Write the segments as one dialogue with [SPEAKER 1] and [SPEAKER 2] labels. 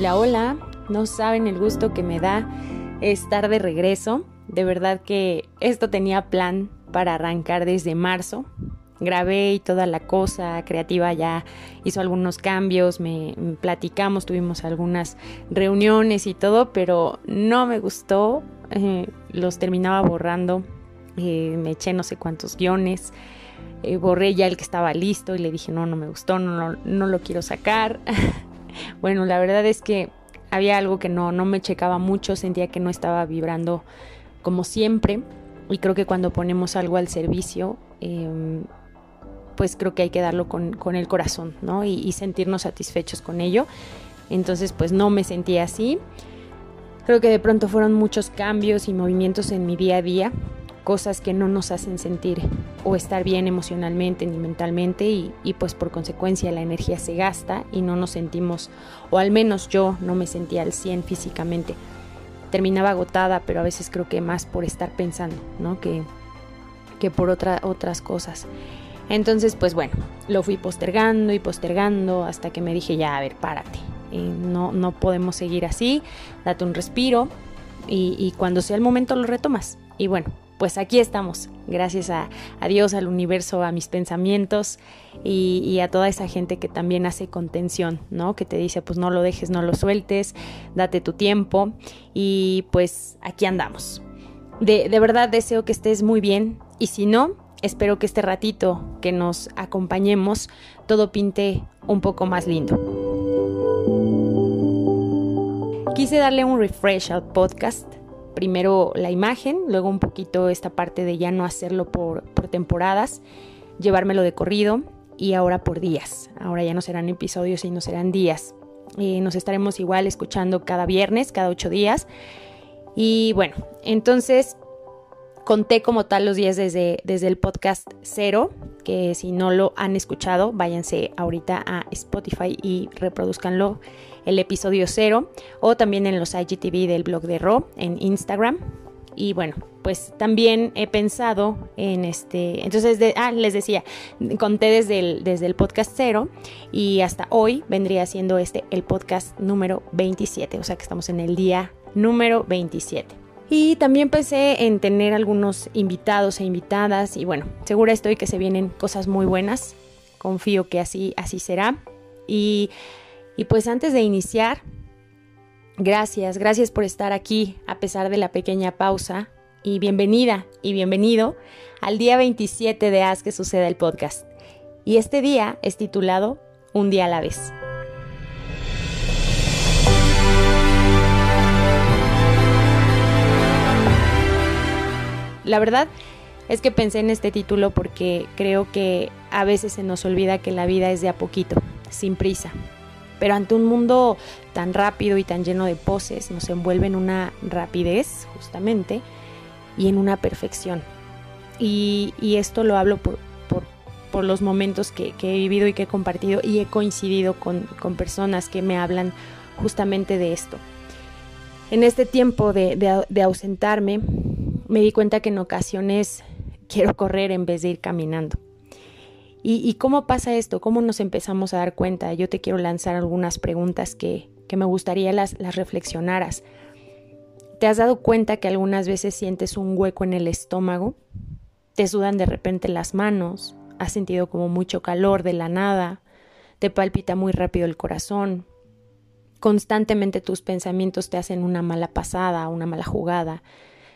[SPEAKER 1] Hola, hola. No saben el gusto que me da estar de regreso. De verdad que esto tenía plan para arrancar desde marzo. Grabé y toda la cosa creativa ya hizo algunos cambios, me, platicamos, tuvimos algunas reuniones y todo, pero no me gustó. Eh, los terminaba borrando. Eh, me eché no sé cuántos guiones. Eh, borré ya el que estaba listo y le dije no, no me gustó, no, lo quiero sacar. Bueno, la verdad es que había algo que no, no me checaba mucho, sentía que no estaba vibrando como siempre y creo que cuando ponemos algo al servicio, em, pues creo que hay que darlo con, el corazón, ¿no? Y, y, sentirnos satisfechos con ello. Entonces, pues no me sentía así. Creo que de pronto fueron muchos cambios y movimientos en mi día a día cosas que no nos hacen sentir o estar bien emocionalmente ni mentalmente y, pues por consecuencia la energía se gasta y no nos sentimos, o al menos yo no me sentía al 100 físicamente. Terminaba agotada, pero a veces creo que más por estar pensando, ¿no? Que, que por otra, otras cosas. Entonces, pues bueno, lo fui postergando y postergando hasta que me dije, ya, a ver, párate. Eh, no, no podemos seguir así, date un respiro y, y cuando sea el momento lo retomas. Y bueno, pues aquí estamos, gracias a, Dios, al universo, a mis pensamientos y, a toda esa gente que también hace contención, ¿no? Que te dice, pues no lo dejes, no lo sueltes, date tu tiempo y pues aquí andamos. De, de verdad deseo que estés muy bien y si no, espero que este ratito que nos acompañemos todo pinte un poco más lindo. Quise darle un refresh al podcast primero la imagen, luego un poquito esta parte de ya no hacerlo por, temporadas, llevármelo de corrido y ahora por días. Ahora ya no serán episodios, sino serán días. Eh, nos estaremos igual escuchando cada viernes, cada ocho días. Y bueno, entonces conté como tal los días desde, desde el podcast cero, que si no lo han escuchado, váyanse ahorita a Spotify y reproduzcanlo el episodio cero o también en los IGTV del blog de Ro en Instagram. Y bueno, pues también he pensado en este, entonces, ah, les decía, conté desde el, desde el podcast cero y hasta hoy vendría siendo este el podcast número 27, o sea que estamos en el día número 27. Y también pensé en tener algunos invitados e invitadas y bueno, segura estoy que se vienen cosas muy buenas. Confío que así, así será. Y y pues antes de iniciar, gracias, gracias por estar aquí a pesar de la pequeña pausa y bienvenida y bienvenido al día 27 de Haz que suceda el podcast. Y este día es titulado Un día a la vez. La verdad es que pensé en este título porque creo que a veces se nos olvida que la vida es de a poquito, sin prisa, pero ante un mundo tan rápido y tan lleno de poses, nos envuelve en una rapidez, justamente, y en una perfección. Y, esto lo hablo por, los momentos que, he vivido y que he compartido y he coincidido con, personas que me hablan justamente de esto. En este tiempo de ausentarme, me di cuenta que en ocasiones quiero correr en vez de ir caminando ¿Y, cómo pasa esto? ¿Cómo nos empezamos a dar cuenta? Yo te quiero lanzar algunas preguntas que, me gustaría las, las reflexionaras. ¿Te has dado cuenta que algunas veces sientes un hueco en el estómago? ¿Te sudan de repente las manos? ¿Has sentido como mucho calor de la nada? ¿Te palpita muy rápido el corazón? ¿Constantemente tus pensamientos te hacen una mala pasada, una mala jugada?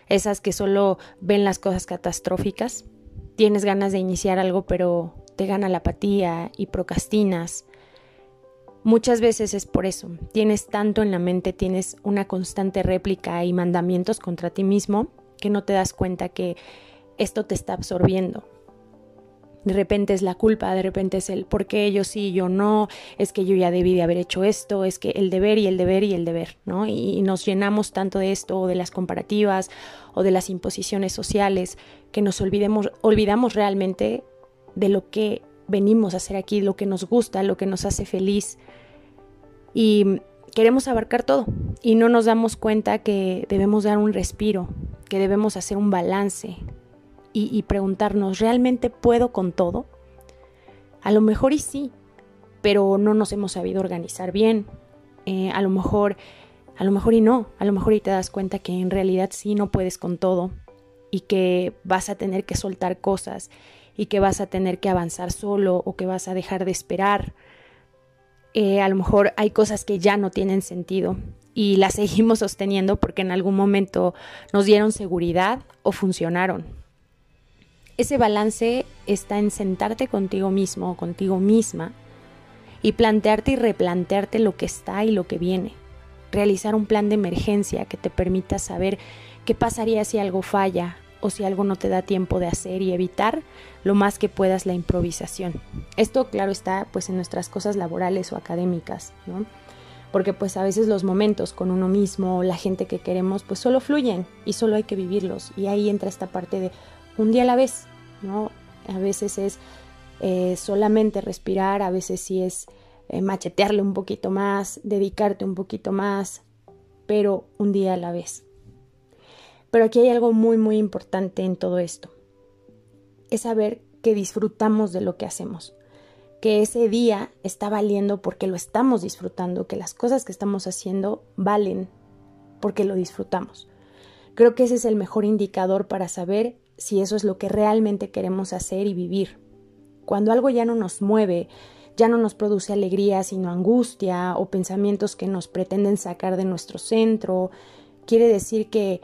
[SPEAKER 1] ¿Esas que solo ven las cosas catastróficas? ¿Tienes ganas de iniciar algo pero te gana la apatía y procrastinas. Muchas veces es por eso. Tienes tanto en la mente, tienes una constante réplica y mandamientos contra ti mismo que no te das cuenta que esto te está absorbiendo. De repente es la culpa, de repente es el por qué yo sí, yo no, es que yo ya debí de haber hecho esto, es que el deber y el deber y el deber, ¿no? Y, nos llenamos tanto de esto, o de las comparativas, o de las imposiciones sociales, que nos olvidemos, olvidamos realmente de lo que venimos a hacer aquí, lo que nos gusta, lo que nos hace feliz. Y queremos abarcar todo y no nos damos cuenta que debemos dar un respiro, que debemos hacer un balance y, preguntarnos, ¿realmente puedo con todo? A lo mejor y sí, pero no nos hemos sabido organizar bien Eh, a lo mejor, a lo mejor y no, a lo mejor y te das cuenta que en realidad sí no puedes con todo y que vas a tener que soltar cosas y que vas a tener que avanzar solo o que vas a dejar de esperar. Eh, a lo mejor hay cosas que ya no tienen sentido y las seguimos sosteniendo porque en algún momento nos dieron seguridad o funcionaron. Ese balance está en sentarte contigo mismo o contigo misma y plantearte y replantearte lo que está y lo que viene. Realizar un plan de emergencia que te permita saber qué pasaría si algo falla o si algo no te da tiempo de hacer y evitar lo más que puedas la improvisación. Esto claro está pues en nuestras cosas laborales o académicas, ¿no? Porque pues a veces los momentos con uno mismo, la gente que queremos, pues solo fluyen y solo hay que vivirlos. Y ahí entra esta parte de un día a la vez, ¿no? A veces es eh, solamente respirar, a veces sí es eh, machetearle un poquito más, dedicarte un poquito más, pero un día a la vez. Pero aquí hay algo muy, muy importante en todo esto. Es saber que disfrutamos de lo que hacemos, que ese día está valiendo porque lo estamos disfrutando, que las cosas que estamos haciendo valen porque lo disfrutamos. Creo que ese es el mejor indicador para saber si eso es lo que realmente queremos hacer y vivir. Cuando algo ya no nos mueve, ya no nos produce alegría, sino angustia o pensamientos que nos pretenden sacar de nuestro centro, quiere decir que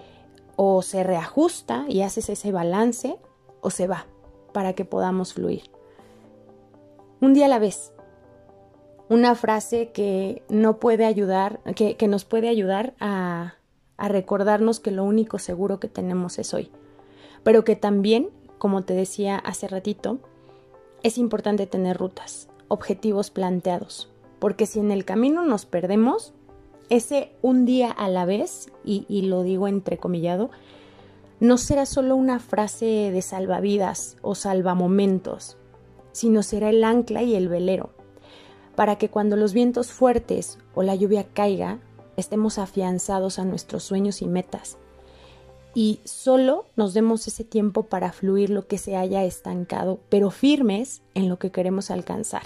[SPEAKER 1] o se reajusta y haces ese balance o se va para que podamos fluir. Un día a la vez. Una frase que no puede ayudar, que, nos puede ayudar a, a recordarnos que lo único seguro que tenemos es hoy. Pero que también, como te decía hace ratito, es importante tener rutas, objetivos planteados, porque si en el camino nos perdemos, ese un día a la vez, y, lo digo entrecomillado, no será solo una frase de salvavidas o salvamomentos, sino será el ancla y el velero, para que cuando los vientos fuertes o la lluvia caiga, estemos afianzados a nuestros sueños y metas, y solo nos demos ese tiempo para fluir lo que se haya estancado, pero firmes en lo que queremos alcanzar.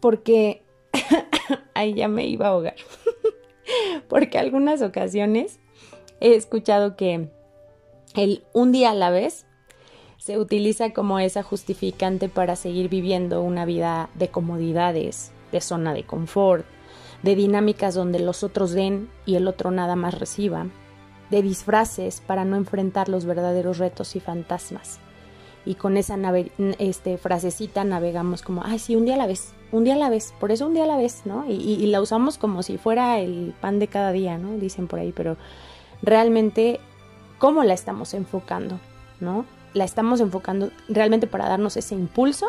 [SPEAKER 1] Porque ahí ya me iba a ahogar. Porque algunas ocasiones he escuchado que el un día a la vez se utiliza como esa justificante para seguir viviendo una vida de comodidades, de zona de confort, de dinámicas donde los otros den y el otro nada más reciba, de disfraces para no enfrentar los verdaderos retos y fantasmas y con esa este, frasecita navegamos como, ay, sí, un día a la vez, un día a la vez, por eso un día a la vez, ¿no? Y, la usamos como si fuera el pan de cada día, ¿no? Dicen por ahí, pero realmente, ¿cómo la estamos enfocando, ¿no? ¿La estamos enfocando realmente para darnos ese impulso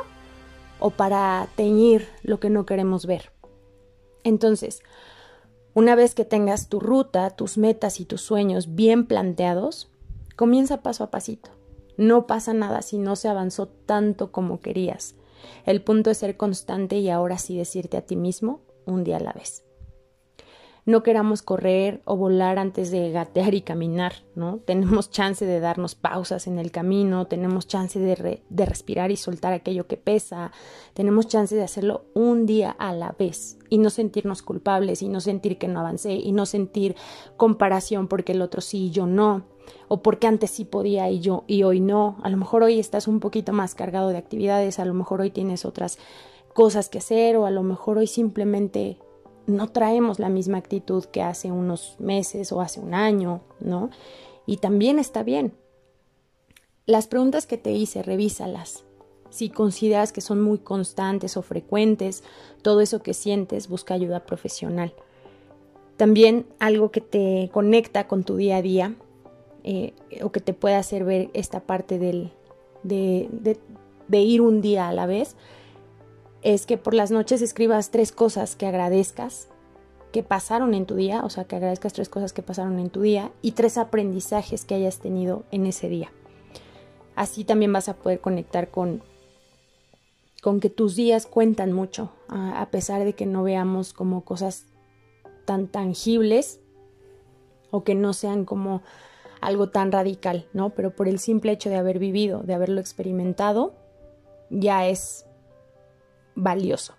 [SPEAKER 1] o para teñir lo que no queremos ver? Entonces, una vez que tengas tu ruta, tus metas y tus sueños bien planteados, comienza paso a pasito no pasa nada si no se avanzó tanto como querías. El punto es ser constante y ahora sí decirte a ti mismo un día a la vez. No queramos correr o volar antes de gatear y caminar, ¿no? Tenemos chance de darnos pausas en el camino, tenemos chance de, de respirar y soltar aquello que pesa, tenemos chance de hacerlo un día a la vez y no sentirnos culpables y no sentir que no avancé y no sentir comparación porque el otro sí y yo no o porque antes sí podía y yo y hoy no. A lo mejor hoy estás un poquito más cargado de actividades, a lo mejor hoy tienes otras cosas que hacer o a lo mejor hoy simplemente no traemos la misma actitud que hace unos meses o hace un año, ¿no? Y también está bien. Las preguntas que te hice, revísalas. Si consideras que son muy constantes o frecuentes, todo eso que sientes, busca ayuda profesional. También algo que te conecta con tu día a día eh, o que te pueda hacer ver esta parte del, de, de ir un día a la vez, es que por las noches escribas tres cosas que agradezcas que pasaron en tu día, o sea, que agradezcas tres cosas que pasaron en tu día y tres aprendizajes que hayas tenido en ese día. Así también vas a poder conectar con, con que tus días cuentan mucho, a pesar de que no veamos como cosas tan tangibles o que no sean como algo tan radical, ¿no? Pero por el simple hecho de haber vivido, de haberlo experimentado, ya es valioso.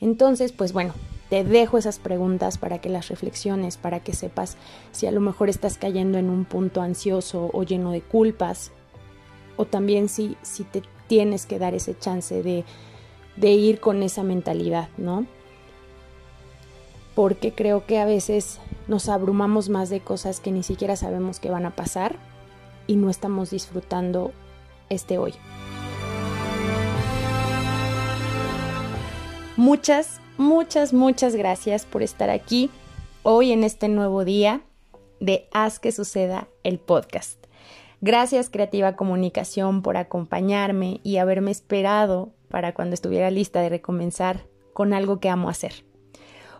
[SPEAKER 1] Entonces, pues bueno, te dejo esas preguntas para que las reflexiones, para que sepas si a lo mejor estás cayendo en un punto ansioso o lleno de culpas, o también si, si te tienes que dar ese chance de, de ir con esa mentalidad, ¿no? Porque creo que a veces nos abrumamos más de cosas que ni siquiera sabemos que van a pasar y no estamos disfrutando este hoy. Muchas, muchas, muchas gracias por estar aquí hoy en este nuevo día de Haz que suceda el podcast. Gracias Creativa Comunicación por acompañarme y haberme esperado para cuando estuviera lista de recomenzar con algo que amo hacer.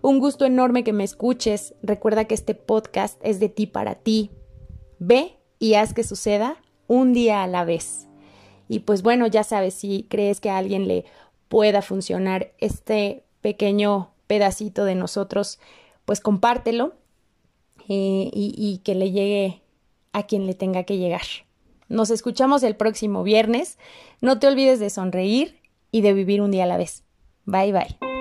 [SPEAKER 1] Un gusto enorme que me escuches. Recuerda que este podcast es de ti para ti. Ve y haz que suceda un día a la vez. Y pues bueno, ya sabes, si crees que a alguien le pueda funcionar este pequeño pedacito de nosotros, pues compártelo eh, y, y que le llegue a quien le tenga que llegar. Nos escuchamos el próximo viernes. No te olvides de sonreír y de vivir un día a la vez. Bye bye.